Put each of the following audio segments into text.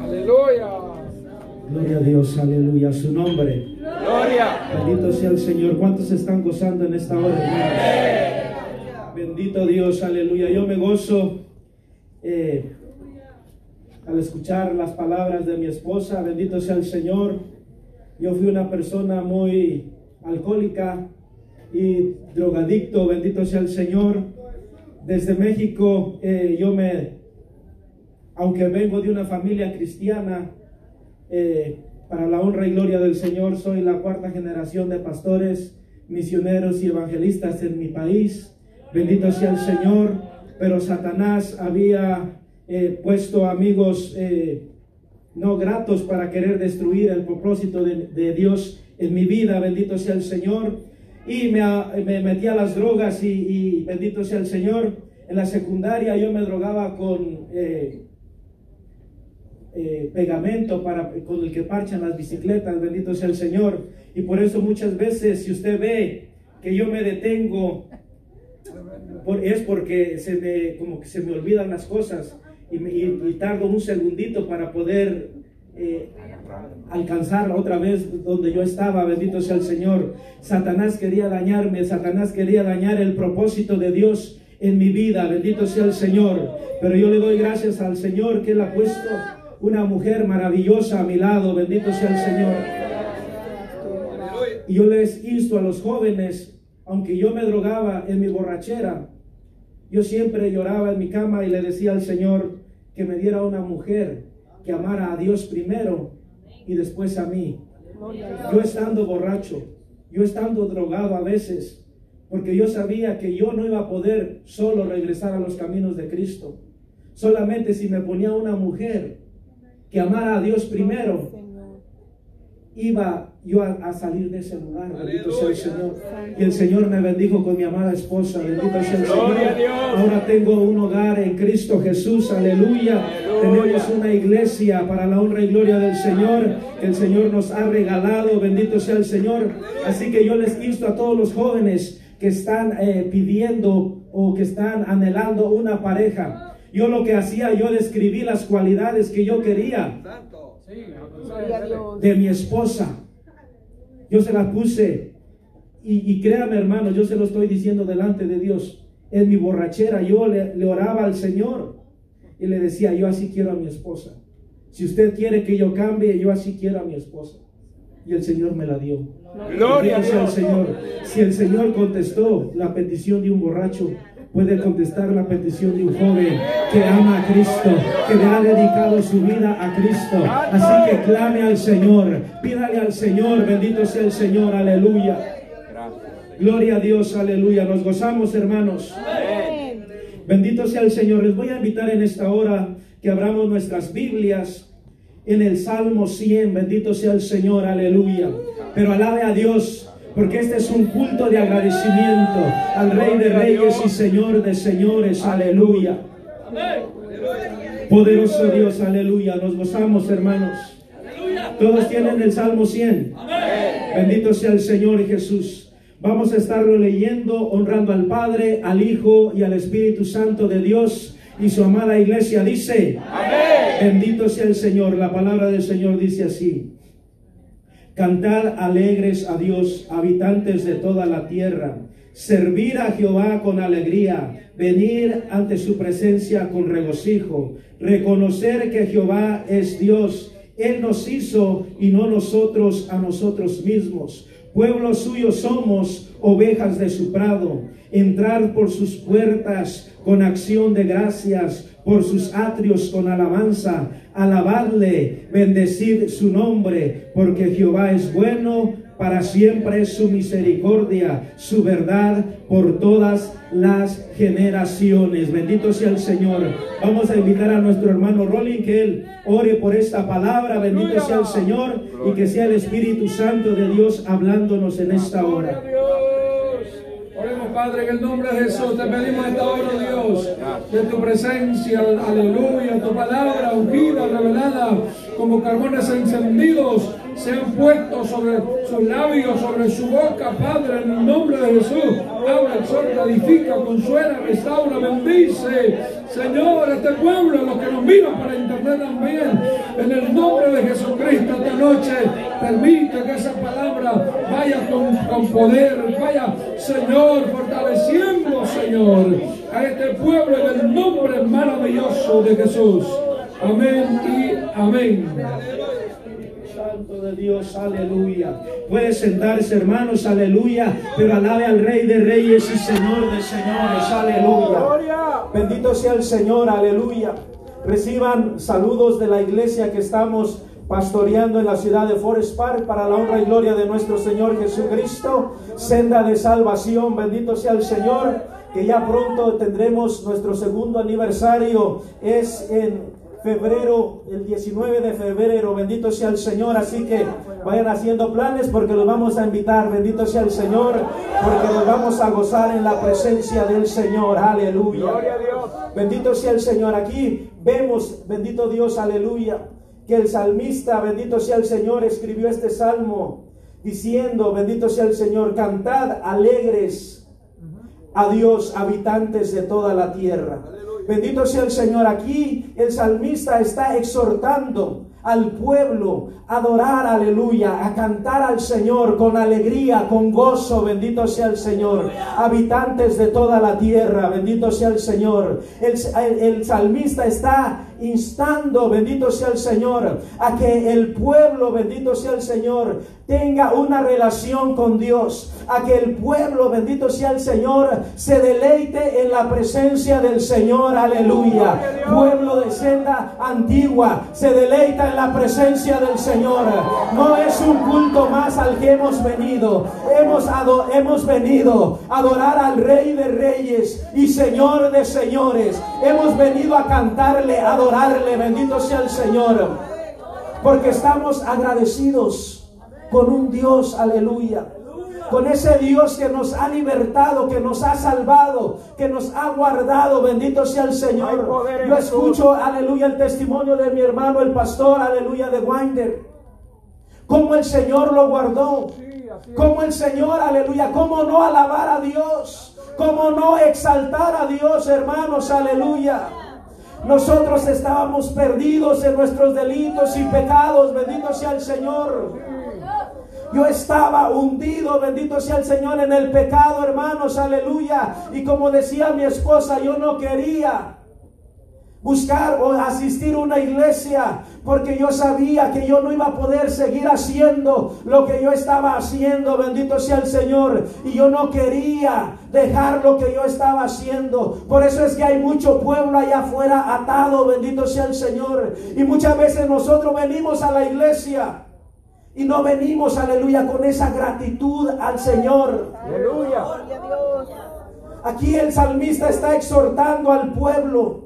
Aleluya. Gloria a Dios, aleluya, su nombre. Gloria. Bendito sea el Señor. ¿Cuántos están gozando en esta hora? Bendito Dios, aleluya. Yo me gozo eh, al escuchar las palabras de mi esposa. Bendito sea el Señor. Yo fui una persona muy alcohólica y drogadicto. Bendito sea el Señor. Desde México eh, yo me, aunque vengo de una familia cristiana, eh, para la honra y gloria del Señor, soy la cuarta generación de pastores, misioneros y evangelistas en mi país. Bendito sea el Señor. Pero Satanás había eh, puesto amigos no gratos para querer destruir el propósito de, de Dios en mi vida. Bendito sea el Señor. Y me, me metí a las drogas y, bendito sea el Señor. En la secundaria yo me drogaba con... eh, eh, pegamento para, con el que parchan las bicicletas, bendito sea el Señor. Y por eso muchas veces, si usted ve que yo me detengo, es porque se me, como que se me olvidan las cosas y, me- tardo un segundito para poder eh, alcanzar otra vez donde yo estaba, bendito sea el Señor. Satanás quería dañarme, Satanás quería dañar el propósito de Dios en mi vida, bendito sea el Señor. Pero yo le doy gracias al Señor que Él ha puesto una mujer maravillosa a mi lado, bendito sea el Señor. Y yo les insto a los jóvenes, aunque yo me drogaba en mi borrachera, yo siempre lloraba en mi cama y le decía al Señor que me diera una mujer que amara a Dios primero y después a mí. Yo estando borracho, yo estando drogado a veces, porque yo sabía que yo no iba a poder solo regresar a los caminos de Cristo. Solamente si me ponía una mujer que amara a Dios primero, iba yo a, a salir de ese lugar. Bendito sea el Señor. Y el Señor me bendijo con mi amada esposa. Bendito sea el Señor. Ahora tengo un hogar en Cristo Jesús. Aleluya. Tenemos una iglesia para la honra y gloria del Señor que el Señor nos ha regalado. Bendito sea el Señor. Así que yo les insto a todos los jóvenes que están eh, pidiendo o que están anhelando una pareja. Yo lo que hacía, yo describí las cualidades que yo quería de mi esposa. Yo se la puse. Y, y créame, hermano, yo se lo estoy diciendo delante de Dios. En mi borrachera yo le oraba al Señor y le decía, yo así quiero a mi esposa. Si usted quiere que yo cambie, yo así quiero a mi esposa. Y el Señor me la dio. Gloria a Bendito sea el Dios. Señor. Si el Señor contestó la petición de un borracho, puede contestar la petición de un joven que ama a Cristo, que le ha dedicado su vida a Cristo. Así que clame al Señor, pídale al Señor, bendito sea el Señor, aleluya. Gloria a Dios, aleluya. Nos gozamos, hermanos. Bendito sea el Señor. Les voy a invitar en esta hora que abramos nuestras Biblias en el Salmo 100. Bendito sea el Señor, aleluya. Pero alabe a Dios, porque este es un culto de agradecimiento al Rey de Reyes y Señor de Señores, aleluya. Poderoso Dios, aleluya. Nos gozamos, hermanos. Todos tienen el Salmo 100. Bendito sea el Señor Jesús. Vamos a estarlo leyendo, honrando al Padre, al Hijo y al Espíritu Santo de Dios. Y su amada iglesia dice, bendito sea el Señor. La palabra del Señor dice así. Cantad alegres a Dios, habitantes de toda la tierra. Servir a Jehová con alegría, venir ante su presencia con regocijo, reconocer que Jehová es Dios. Él nos hizo y no nosotros a nosotros mismos. Pueblo suyo somos, ovejas de su prado. Entrar por sus puertas con acción de gracias, por sus atrios con alabanza. Alabadle, bendecid su nombre, porque Jehová es bueno, para siempre es su misericordia, su verdad por todas las generaciones. Bendito sea el Señor. Vamos a invitar a nuestro hermano Rolling que él ore por esta palabra. Bendito sea el Señor y que sea el Espíritu Santo de Dios hablándonos en esta hora. Oremos, Padre, en el nombre de Jesús. Te pedimos esta hora, Dios, de tu presencia. Aleluya. Tu palabra ungida, revelada, como carbones encendidos, sean puestos sobre sus labios, sobre su boca, Padre, en el nombre de Jesús. Habla, exhorta, edifica, consuela, restaura, bendice. Señor, este pueblo, los que nos miran para internet también, en el nombre de Jesucristo esta noche, permite que esa palabra vaya con, con poder, vaya, Señor, fortaleciendo, Señor, a este pueblo en el nombre maravilloso de Jesús. Amén y amén. Santo de Dios, aleluya. Puede sentarse, hermanos, aleluya. Pero alabe al Rey de Reyes y Señor de Señores, aleluya. Bendito sea el Señor, aleluya. Reciban saludos de la iglesia que estamos pastoreando en la ciudad de Forest Park para la honra y gloria de nuestro Señor Jesucristo. Senda de salvación, bendito sea el Señor. Que ya pronto tendremos nuestro segundo aniversario. Es en febrero, el 19 de febrero, bendito sea el Señor, así que vayan haciendo planes porque los vamos a invitar, bendito sea el Señor, porque nos vamos a gozar en la presencia del Señor, aleluya. Bendito sea el Señor, aquí vemos, bendito Dios, aleluya, que el salmista, bendito sea el Señor, escribió este salmo diciendo, bendito sea el Señor, cantad alegres a Dios, habitantes de toda la tierra. Bendito sea el Señor. Aquí el salmista está exhortando al pueblo a adorar, aleluya, a cantar al Señor con alegría, con gozo, bendito sea el Señor. Habitantes de toda la tierra, bendito sea el Señor. El, el salmista está instando, bendito sea el Señor, a que el pueblo, bendito sea el Señor, tenga una relación con Dios, a que el pueblo, bendito sea el Señor, se deleite en la presencia del Señor, aleluya. Pueblo de senda antigua, se deleita en la presencia del Señor. No es un culto más al que hemos venido, hemos, hemos venido a adorar al Rey de Reyes y Señor de Señores. Hemos venido a cantarle, adorarle, bendito sea el Señor. Porque estamos agradecidos con un Dios, aleluya. Con ese Dios que nos ha libertado, que nos ha salvado, que nos ha guardado. Bendito sea el Señor. Yo escucho, aleluya, el testimonio de mi hermano, el pastor, aleluya, de Winder. Cómo el Señor lo guardó. Cómo el Señor, aleluya, cómo no alabar a Dios. Cómo no exaltar a Dios, hermanos, aleluya. Nosotros estábamos perdidos en nuestros delitos y pecados. Bendito sea el Señor. Yo estaba hundido, bendito sea el Señor, en el pecado, hermanos, aleluya. Y como decía mi esposa, yo no quería buscar o asistir a una iglesia porque yo sabía que yo no iba a poder seguir haciendo lo que yo estaba haciendo, bendito sea el Señor, y yo no quería dejar lo que yo estaba haciendo. Por eso es que hay mucho pueblo allá afuera atado, bendito sea el Señor, y muchas veces nosotros venimos a la iglesia y no venimos, aleluya, con esa gratitud al Señor. Aleluya. Aquí el salmista está exhortando al pueblo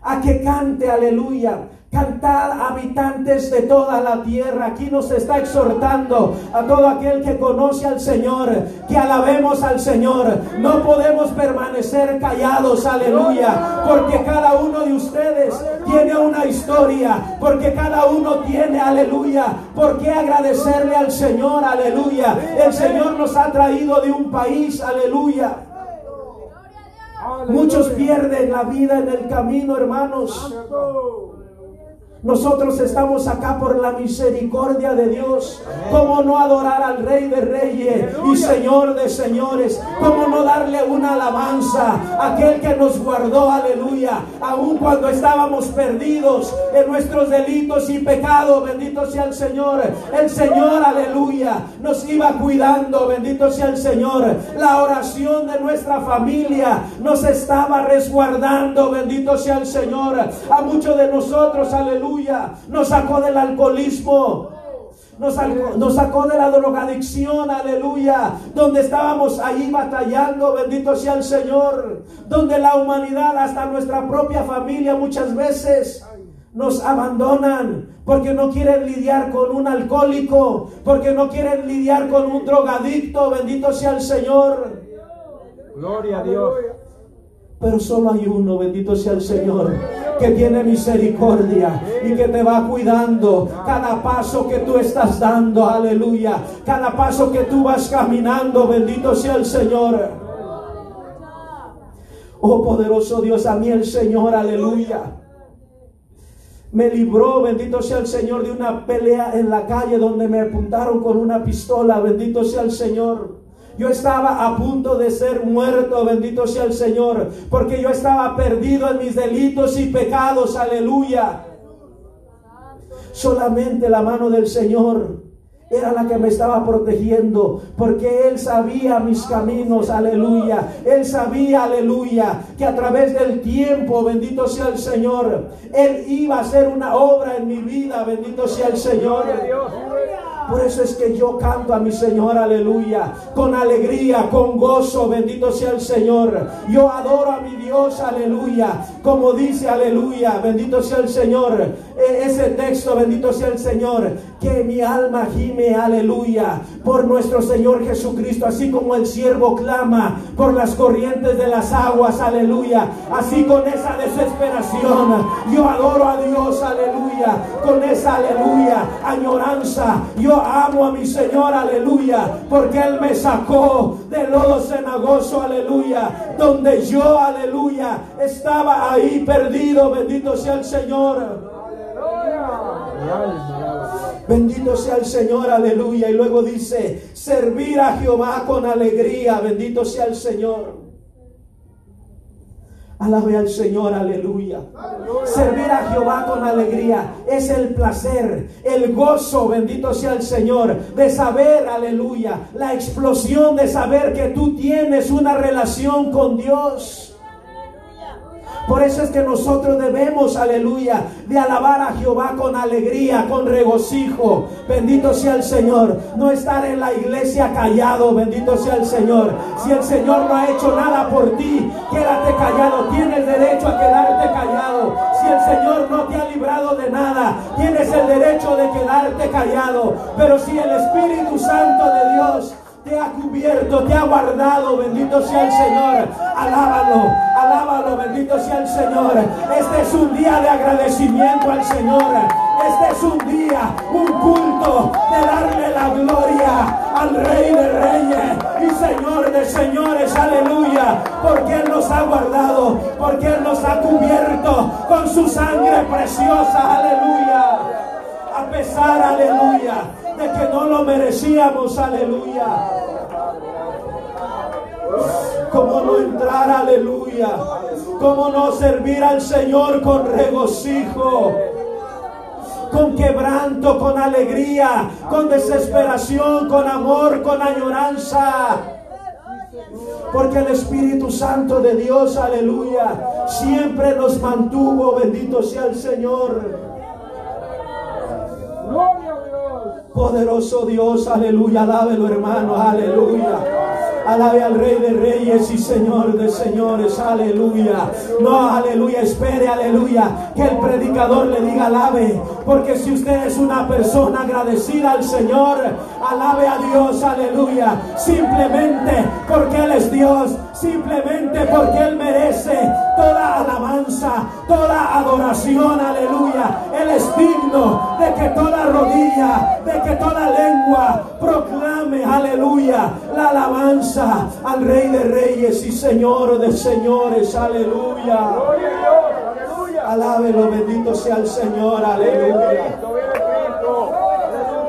a que cante, aleluya. Cantad habitantes de toda la tierra. Aquí nos está exhortando a todo aquel que conoce al Señor, que alabemos al Señor. No podemos permanecer callados, aleluya, porque cada uno de ustedes tiene una historia, porque cada uno tiene, aleluya, por qué agradecerle al Señor, aleluya. El Señor nos ha traído de un país, aleluya Muchos pierden la vida en el camino, hermanos. Nosotros estamos acá por la misericordia de Dios. ¿Cómo no adorar al Rey de Reyes y Señor de Señores? ¿Cómo no darle una alabanza a aquel que nos guardó? Aleluya. Aun cuando estábamos perdidos en nuestros delitos y pecados. Bendito sea el Señor. El Señor, aleluya, nos iba cuidando. Bendito sea el Señor. La oración de nuestra familia nos estaba resguardando. Bendito sea el Señor. A muchos de nosotros, aleluya nos sacó del alcoholismo. Nos sacó, de la drogadicción, aleluya. Donde estábamos ahí batallando, bendito sea el Señor. Donde la humanidad, hasta nuestra propia familia muchas veces nos abandonan porque no quieren lidiar con un alcohólico, porque no quieren lidiar con un drogadicto, bendito sea el Señor. Gloria a Dios. Pero solo hay uno, bendito sea el Señor, que tiene misericordia y que te va cuidando cada paso que tú estás dando, aleluya. Cada paso que tú vas caminando, bendito sea el Señor. Oh poderoso Dios, a mí el Señor, aleluya. Me libró, bendito sea el Señor, de una pelea en la calle donde me apuntaron con una pistola, bendito sea el Señor. Yo estaba a punto de ser muerto, bendito sea el Señor, porque yo estaba perdido en mis delitos y pecados, aleluya. Solamente la mano del Señor era la que me estaba protegiendo, porque Él sabía mis caminos, aleluya. Él sabía, aleluya, que a través del tiempo, bendito sea el Señor, Él iba a hacer una obra en mi vida, bendito sea el Señor. Por eso es que yo canto a mi Señor, aleluya, con alegría, con gozo, bendito sea el Señor. Yo adoro a mi Dios, aleluya, como dice, aleluya, bendito sea el Señor. E, ese texto, bendito sea el Señor, que mi alma gime, aleluya, por nuestro Señor Jesucristo, así como el siervo clama por las corrientes de las aguas, aleluya. Así con esa desesperación, yo adoro a Dios, aleluya, con esa, aleluya, añoranza. Yo amo a mi Señor, aleluya, porque Él me sacó de lodo cenagoso, aleluya, donde yo, aleluya, estaba ahí perdido, bendito sea el Señor. Bendito sea el Señor, aleluya. Y luego dice, servir a Jehová con alegría, bendito sea el Señor. Alabe al Señor, aleluya. Servir a Jehová con alegría es el placer, el gozo, bendito sea el Señor, de saber, aleluya, la explosión de saber que tú tienes una relación con Dios. Por eso es que nosotros debemos, aleluya, de alabar a Jehová con alegría, con regocijo. Bendito sea el Señor. No estar en la iglesia callado, bendito sea el Señor. Si el Señor no ha hecho nada por ti, quédate callado. Tienes derecho a quedarte callado. Si el Señor no te ha librado de nada, tienes el derecho de quedarte callado. Pero si el Espíritu Santo de Dios te ha cubierto, te ha guardado, bendito sea el Señor. Alábalo, alábalo, bendito sea el Señor. Este es un día de agradecimiento al Señor. Este es un día, un culto de darle la gloria al Rey de Reyes y Señor de Señores, aleluya, porque Él nos ha guardado, porque Él nos ha cubierto con su sangre preciosa, aleluya. A pesar, aleluya, de que no lo merecíamos, aleluya. Como no entrar, aleluya. Como no servir al Señor con regocijo con quebranto, con alegría, con desesperación, con amor, con añoranza. Porque el Espíritu Santo de Dios, aleluya, siempre nos mantuvo, bendito sea el Señor. Poderoso Dios, aleluya, alábelo hermano, aleluya. Alabe al Rey de Reyes y Señor de Señores, aleluya. No, aleluya, espere, aleluya, que el predicador le diga alabe. Porque si usted es una persona agradecida al Señor, alabe a Dios, aleluya. Simplemente porque Él es Dios, simplemente porque Él merece toda alabanza, toda adoración, aleluya. Él es digno de que toda rodilla, de que toda lengua proclame, aleluya, la alabanza al Rey de Reyes y Señor de Señores, aleluya. Alábelo, bendito sea el Señor, aleluya.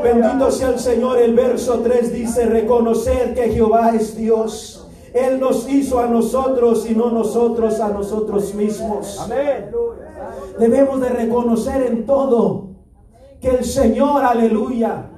Bendito sea el Señor. El verso 3 dice, reconocer que Jehová es Dios. Él nos hizo a nosotros y no nosotros a nosotros mismos. Amén. Debemos de reconocer en todo que el Señor, aleluya,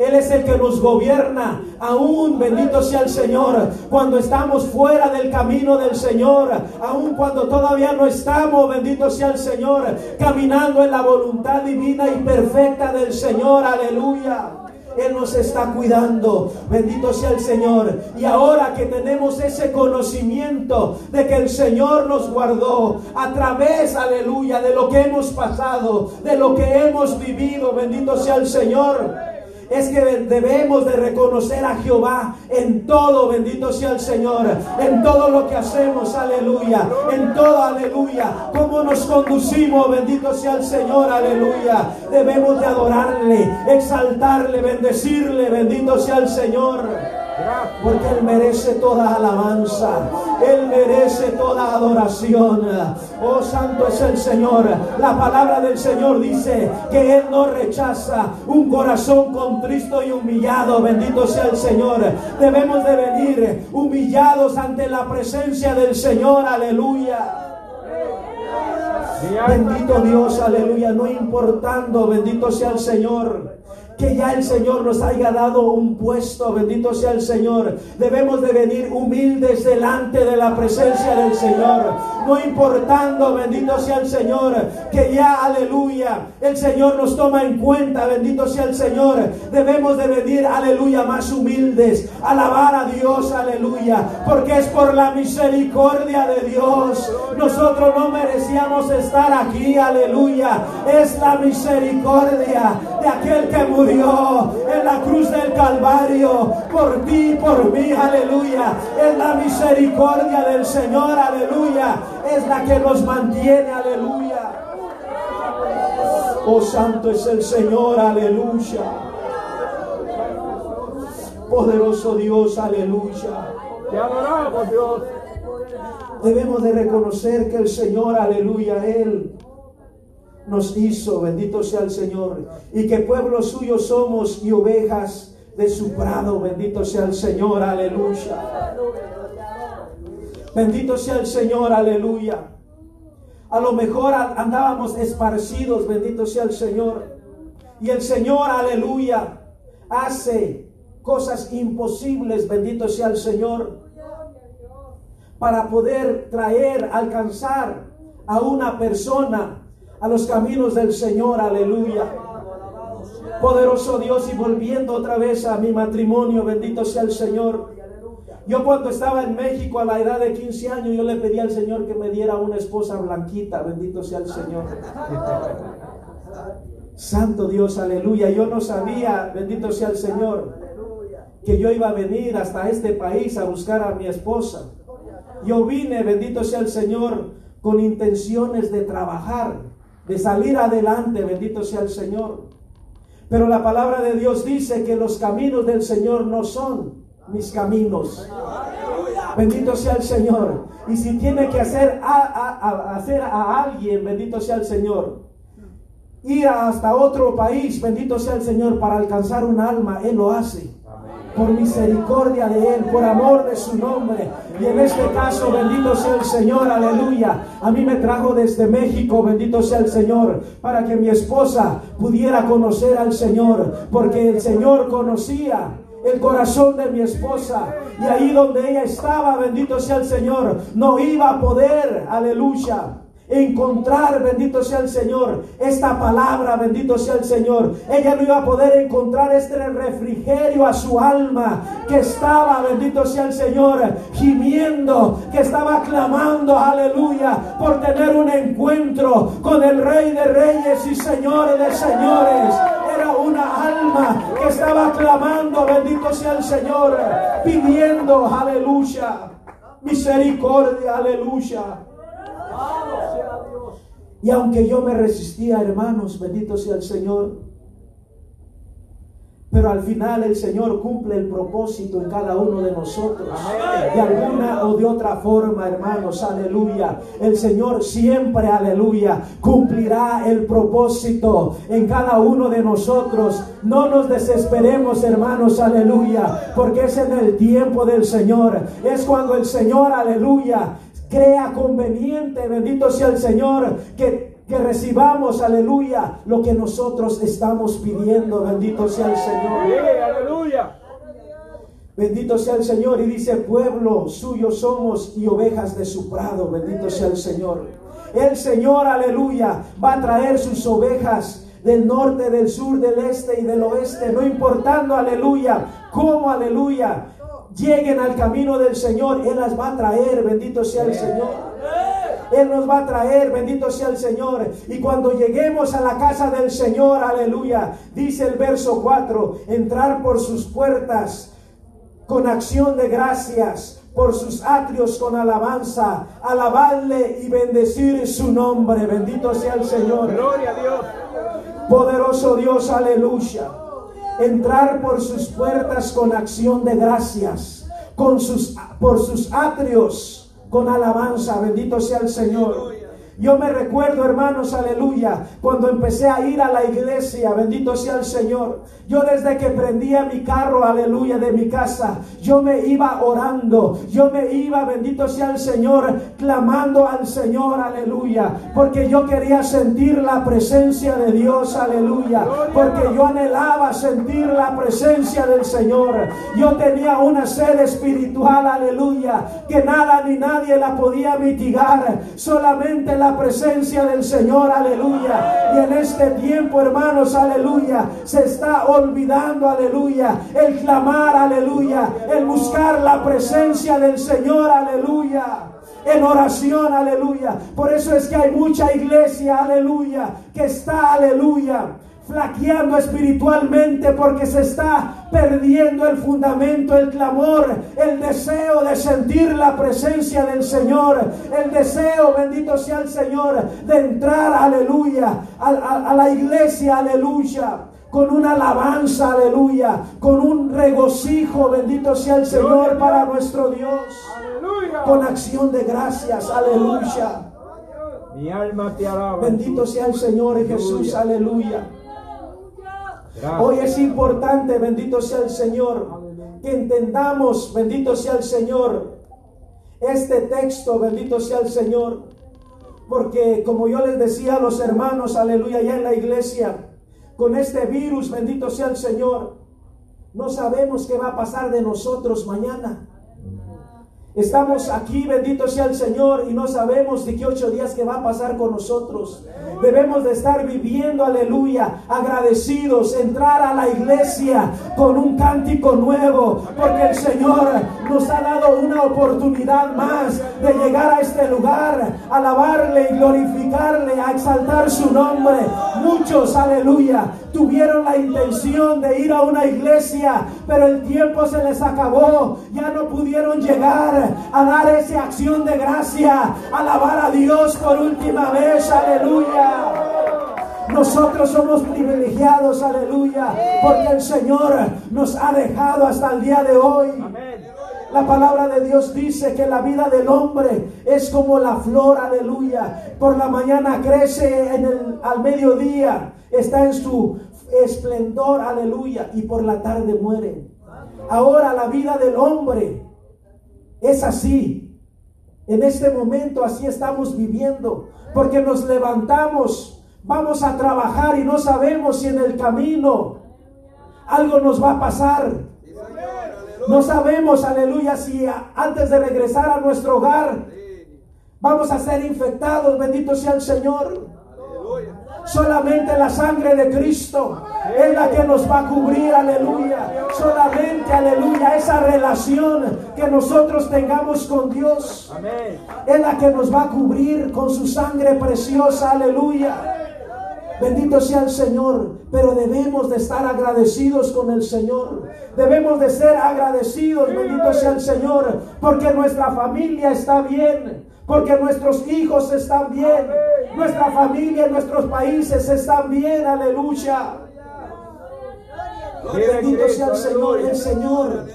él es el que nos gobierna. Aún bendito sea el Señor. Cuando estamos fuera del camino del Señor. Aún cuando todavía no estamos, bendito sea el Señor. Caminando en la voluntad divina y perfecta del Señor. Aleluya. Él nos está cuidando. Bendito sea el Señor. Y ahora que tenemos ese conocimiento de que el Señor nos guardó a través, aleluya, de lo que hemos pasado, de lo que hemos vivido. Bendito sea el Señor es que debemos de reconocer a Jehová en todo, bendito sea el Señor, en todo lo que hacemos, aleluya, en todo, aleluya, cómo nos conducimos, bendito sea el Señor, aleluya. Debemos de adorarle, exaltarle, bendecirle, bendito sea el Señor. Porque Él merece toda alabanza. Él merece toda adoración. Oh, santo es el Señor. La palabra del Señor dice que Él no rechaza un corazón contristo y humillado. Bendito sea el Señor. Debemos de venir humillados ante la presencia del Señor. Aleluya. Bendito Dios, aleluya, no importando, bendito sea el Señor que ya el Señor nos haya dado un puesto, bendito sea el Señor. Debemos de venir humildes delante de la presencia del Señor, no importando, bendito sea el Señor, que ya, aleluya, el Señor nos toma en cuenta, bendito sea el Señor. Debemos de venir, aleluya, más humildes, alabar a Dios, aleluya, porque es por la misericordia de Dios. Nosotros no merecíamos estar aquí, aleluya. Es la misericordia de aquel que murió en la cruz del Calvario por ti, por mí, aleluya. Es la misericordia del Señor, aleluya. Es la que nos mantiene, aleluya. Oh, santo es el Señor, aleluya. Poderoso Dios, aleluya. Te adoramos, Dios. Debemos de reconocer que el Señor, aleluya, Él nos hizo, bendito sea el Señor, y que pueblo suyo somos y ovejas de su prado, bendito sea el Señor, aleluya. Bendito sea el Señor, aleluya. A lo mejor andábamos esparcidos, bendito sea el Señor. Y el Señor, aleluya, hace cosas imposibles, bendito sea el Señor, para poder traer, alcanzar a una persona a los caminos del Señor, aleluya. Poderoso Dios y volviendo otra vez a mi matrimonio, bendito sea el Señor. Yo cuando estaba en México a la edad de 15 años, yo le pedí al Señor que me diera una esposa blanquita, bendito sea el Señor. Santo Dios, aleluya. Yo no sabía, bendito sea el Señor, que yo iba a venir hasta este país a buscar a mi esposa. Yo vine, bendito sea el Señor, con intenciones de trabajar de salir adelante, bendito sea el Señor. Pero la palabra de Dios dice que los caminos del Señor no son mis caminos. Bendito sea el Señor. Y si tiene que hacer a, hacer a alguien, bendito sea el Señor, ir hasta otro país, bendito sea el Señor, para alcanzar un alma, Él lo hace por misericordia de Él, por amor de su nombre. Y en este caso, bendito sea el Señor, aleluya. A mí me trajo desde México, bendito sea el Señor, para que mi esposa pudiera conocer al Señor, porque el Señor conocía el corazón de mi esposa. Y ahí donde ella estaba, bendito sea el Señor, no iba a poder, aleluya encontrar, bendito sea el Señor, esta palabra, bendito sea el Señor. Ella no iba a poder encontrar este refrigerio a su alma que estaba, bendito sea el Señor, gimiendo, que estaba clamando, aleluya, por tener un encuentro con el Rey de Reyes y Señores de Señores. Era una alma que estaba clamando, bendito sea el Señor, pidiendo, aleluya, misericordia, aleluya. Y aunque yo me resistía, hermanos, bendito sea el Señor, pero al final el Señor cumple el propósito en cada uno de nosotros. De alguna o de otra forma, hermanos, aleluya. El Señor siempre, aleluya, cumplirá el propósito en cada uno de nosotros. No nos desesperemos, hermanos, aleluya, porque es en el tiempo del Señor. Es cuando el Señor, aleluya, crea conveniente, bendito sea el Señor, que, que recibamos, aleluya, lo que nosotros estamos pidiendo, bendito sea el Señor. aleluya. Bendito sea el Señor y dice, pueblo suyo somos y ovejas de su prado, bendito sea el Señor. El Señor, aleluya, va a traer sus ovejas del norte, del sur, del este y del oeste, no importando, aleluya, cómo, aleluya, lleguen al camino del Señor, Él las va a traer, bendito sea el Señor. Él nos va a traer, bendito sea el Señor. Y cuando lleguemos a la casa del Señor, aleluya, dice el verso 4, entrar por sus puertas con acción de gracias, por sus atrios con alabanza, alabarle y bendecir su nombre. Bendito sea el Señor. Gloria a Dios. Poderoso Dios, aleluya. Entrar por sus puertas con acción de gracias, con sus, por sus atrios con alabanza. Bendito sea el Señor. Yo me recuerdo, hermanos, aleluya, cuando empecé a ir a la iglesia, bendito sea el Señor. Yo desde que prendía mi carro, aleluya, de mi casa, yo me iba orando, yo me iba, bendito sea el Señor, clamando al Señor, aleluya, porque yo quería sentir la presencia de Dios, aleluya, porque yo anhelaba sentir la presencia del Señor. Yo tenía una sed espiritual, aleluya, que nada ni nadie la podía mitigar, solamente la presencia del Señor, aleluya. Y en este tiempo, hermanos, aleluya, se está olvidando, aleluya, el clamar, aleluya, el buscar la presencia del Señor, aleluya en oración, aleluya. Por eso es que hay mucha iglesia, aleluya, que está, aleluya, flaqueando espiritualmente porque se está perdiendo el fundamento, el clamor, el deseo de sentir la presencia del Señor, el deseo, bendito sea el Señor, de entrar, aleluya, a, la iglesia, aleluya con una alabanza, aleluya, con un regocijo, bendito sea el Señor para nuestro Dios, con acción de gracias, aleluya. Mi alma te alaba. Bendito sea el Señor Jesús, aleluya. Hoy es importante, bendito sea el Señor, que entendamos, bendito sea el Señor, este texto, bendito sea el Señor, porque como yo les decía a los hermanos, aleluya, ya en la iglesia, con este virus, bendito sea el Señor, no sabemos qué va a pasar de nosotros mañana. Estamos aquí, bendito sea el Señor, y no sabemos de qué ocho días que va a pasar con nosotros. Debemos de estar viviendo, aleluya, agradecidos, entrar a la iglesia con un cántico nuevo, porque el Señor nos ha dado una oportunidad más de llegar a este lugar, alabarle y glorificarle, a exaltar su nombre. Muchos, aleluya, tuvieron la intención de ir a una iglesia, pero el tiempo se les acabó, ya no pudieron llegar a dar esa acción de gracia, alabar a Dios por última vez, aleluya. Nosotros somos privilegiados, aleluya, porque el Señor nos ha dejado hasta el día de hoy. La palabra de Dios dice que la vida del hombre es como la flor, aleluya. Por la mañana crece en el, al mediodía, está en su esplendor, aleluya, y por la tarde muere. Ahora la vida del hombre es así. En este momento así estamos viviendo, porque nos levantamos, vamos a trabajar y no sabemos si en el camino algo nos va a pasar. No sabemos, aleluya, si antes de regresar a nuestro hogar vamos a ser infectados, bendito sea el Señor. Solamente la sangre de Cristo es la que nos va a cubrir, aleluya. Solamente, aleluya, esa relación que nosotros tengamos con Dios es la que nos va a cubrir con su sangre preciosa, aleluya. Bendito sea el Señor, pero debemos de estar agradecidos con el Señor. Debemos de ser agradecidos, bendito sea el Señor, porque nuestra familia está bien, porque nuestros hijos están bien, nuestra familia, nuestros países están bien, aleluya. Bendito sea el Señor, el Señor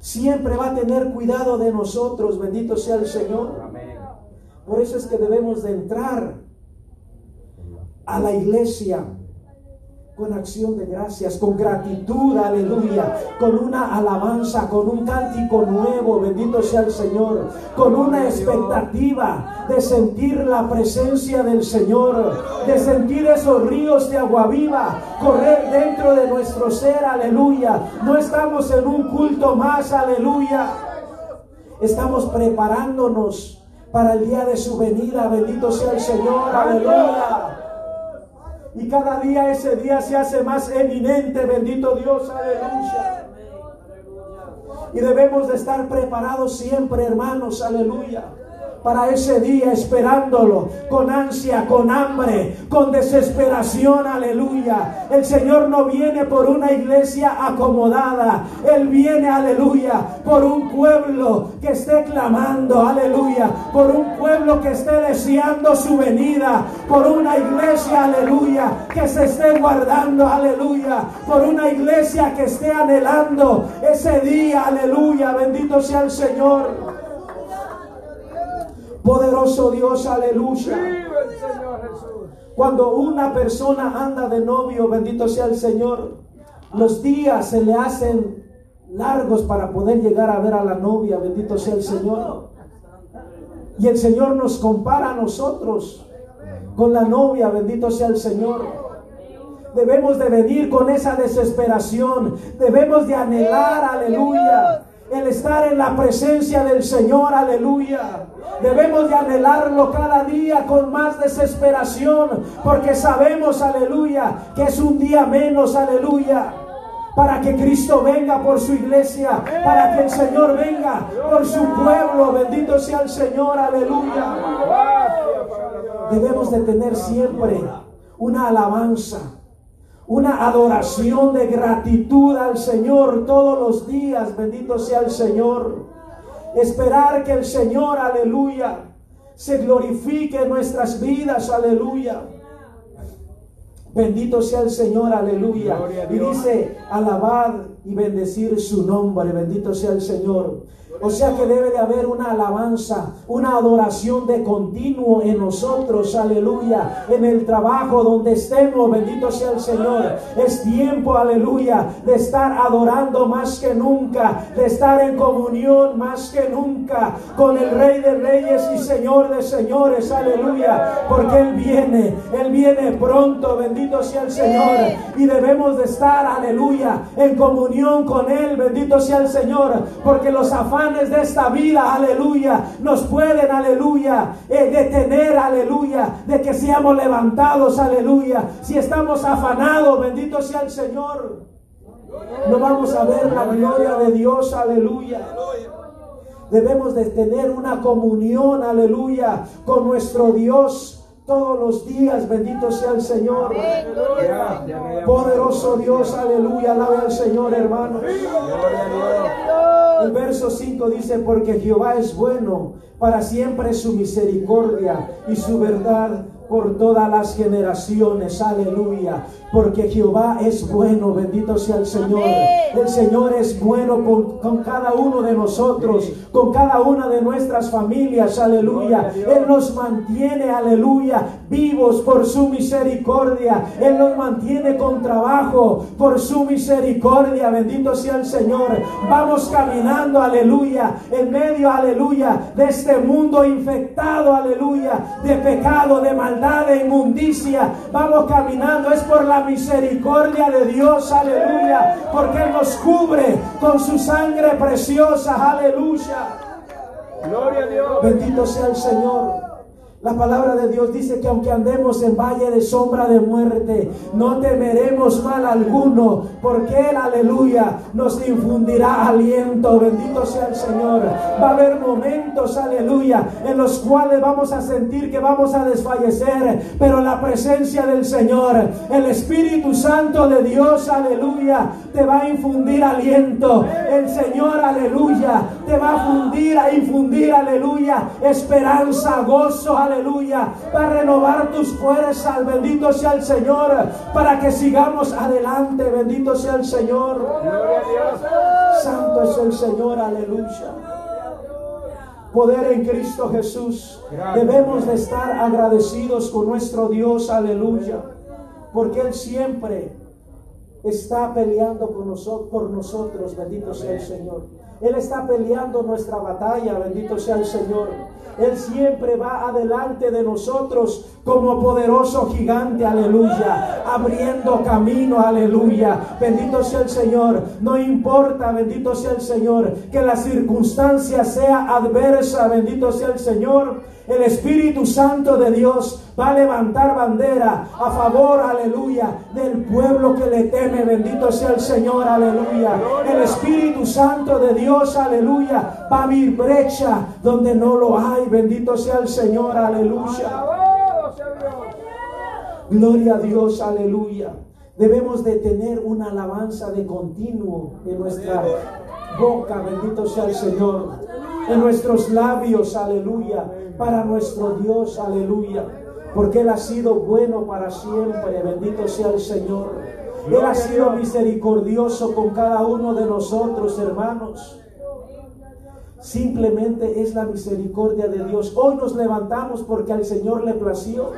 siempre va a tener cuidado de nosotros, bendito sea el Señor. Por eso es que debemos de entrar a la iglesia con acción de gracias, con gratitud, aleluya, con una alabanza, con un cántico nuevo, bendito sea el Señor, con una expectativa de sentir la presencia del Señor, de sentir esos ríos de agua viva correr dentro de nuestro ser, aleluya. No estamos en un culto más, aleluya. Estamos preparándonos para el día de su venida, bendito sea el Señor, aleluya. Y cada día ese día se hace más eminente, bendito Dios, aleluya. Y debemos de estar preparados siempre, hermanos, aleluya. Para ese día esperándolo con ansia, con hambre, con desesperación, aleluya. El Señor no viene por una iglesia acomodada, Él viene, aleluya, por un pueblo que esté clamando, aleluya, por un pueblo que esté deseando su venida, por una iglesia, aleluya, que se esté guardando, aleluya, por una iglesia que esté anhelando ese día, aleluya, bendito sea el Señor. Poderoso Dios, aleluya. Cuando una persona anda de novio, bendito sea el Señor, los días se le hacen largos para poder llegar a ver a la novia, bendito sea el Señor. Y el Señor nos compara a nosotros con la novia, bendito sea el Señor. Debemos de venir con esa desesperación, debemos de anhelar, aleluya, el estar en la presencia del Señor, aleluya. Debemos de anhelarlo cada día con más desesperación, porque sabemos, aleluya, que es un día menos, aleluya para que Cristo venga por su iglesia, para que el Señor venga por su pueblo. Bendito sea el Señor, aleluya. Debemos de tener siempre una alabanza una adoración de gratitud al Señor todos los días. Bendito sea el Señor. Esperar que el Señor, aleluya, se glorifique en nuestras vidas. Aleluya. Bendito sea el Señor, aleluya. Y dice, alabad y bendecir su nombre. Bendito sea el Señor. O sea que debe de haber una alabanza, una adoración de continuo en nosotros, aleluya, en el trabajo donde estemos, bendito sea el Señor. Es tiempo, aleluya, de estar adorando más que nunca, de estar en comunión más que nunca con el Rey de Reyes y Señor de Señores, aleluya, porque Él viene, Él viene pronto, bendito sea el Señor, y debemos de estar, aleluya, en comunión con Él, bendito sea el Señor, porque los afanes de esta vida, aleluya, nos pueden, aleluya, eh, detener, aleluya, de que seamos levantados, aleluya. Si estamos afanados, bendito sea el Señor. No vamos a ver la gloria de Dios, aleluya. Debemos de tener una comunión, aleluya, con nuestro Dios todos los días. Bendito sea el Señor. Poderoso Dios, aleluya. Alabe al Señor, hermano. El verso 5 dice, porque Jehová es bueno, para siempre su misericordia y su verdad por todas las generaciones. Aleluya. Porque Jehová es bueno. Bendito sea el Señor. El Señor es bueno con, cada uno de nosotros, con cada una de nuestras familias. Aleluya. Él nos mantiene, aleluya, vivos por su misericordia. Él nos mantiene con trabajo por su misericordia. Bendito sea el Señor. Vamos caminando, aleluya, en medio, aleluya, de este mundo infectado, aleluya, de pecado, de maldad de inmundicia. Vamos caminando, es por la misericordia de Dios, aleluya, porque Él nos cubre con su sangre preciosa, aleluya. Gloria a Dios. Bendito sea el Señor. La palabra de Dios dice que aunque andemos en valle de sombra de muerte, no temeremos mal alguno, porque Él, aleluya, nos infundirá aliento. Bendito sea el Señor. Va a haber momentos, aleluya, en los cuales vamos a sentir que vamos a desfallecer, pero la presencia del Señor, el Espíritu Santo de Dios, aleluya, te va a infundir aliento. El Señor, aleluya, te va a fundir, a infundir, aleluya, esperanza, gozo, aleluya aleluya, para renovar tus fuerzas, bendito sea el Señor, para que sigamos adelante, bendito sea el Señor. Santo es el Señor, aleluya. Poder en Cristo Jesús. Debemos de estar agradecidos con nuestro Dios, aleluya, porque Él siempre está peleando con nosotros, por nosotros, bendito sea el Señor. Él está peleando nuestra batalla, bendito sea el Señor. Él siempre va adelante de nosotros como poderoso gigante, aleluya, abriendo camino, aleluya. Bendito sea el Señor. No importa, bendito sea el Señor, que la circunstancia sea adversa, bendito sea el Señor. El Espíritu Santo de Dios va a levantar bandera a favor, aleluya, del pueblo que le teme. Bendito sea el Señor, aleluya. El Espíritu Santo de Dios, aleluya, Va a abrir brecha donde no lo hay. Bendito sea el Señor, aleluya. Gloria a Dios, aleluya. Debemos de tener una alabanza de continuo en nuestra boca, bendito sea el Señor. En nuestros labios, aleluya. Para nuestro Dios, aleluya. Porque Él ha sido bueno para siempre, bendito sea el Señor. Él ha sido misericordioso con cada uno de nosotros, hermanos. Simplemente es la misericordia de Dios. Hoy nos levantamos porque al Señor le plació.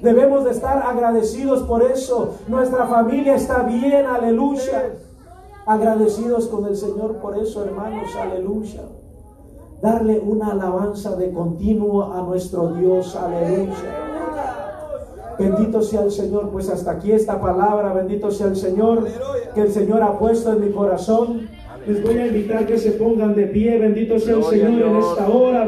Debemos de estar agradecidos por eso. Nuestra familia está bien, aleluya. Agradecidos con el Señor por eso, hermanos, aleluya. Darle una alabanza de continuo a nuestro Dios, aleluya. Bendito sea el Señor, pues hasta aquí esta palabra, bendito sea el Señor, que el Señor ha puesto en mi corazón. Les voy a invitar que se pongan de pie, bendito sea el Señor en esta hora.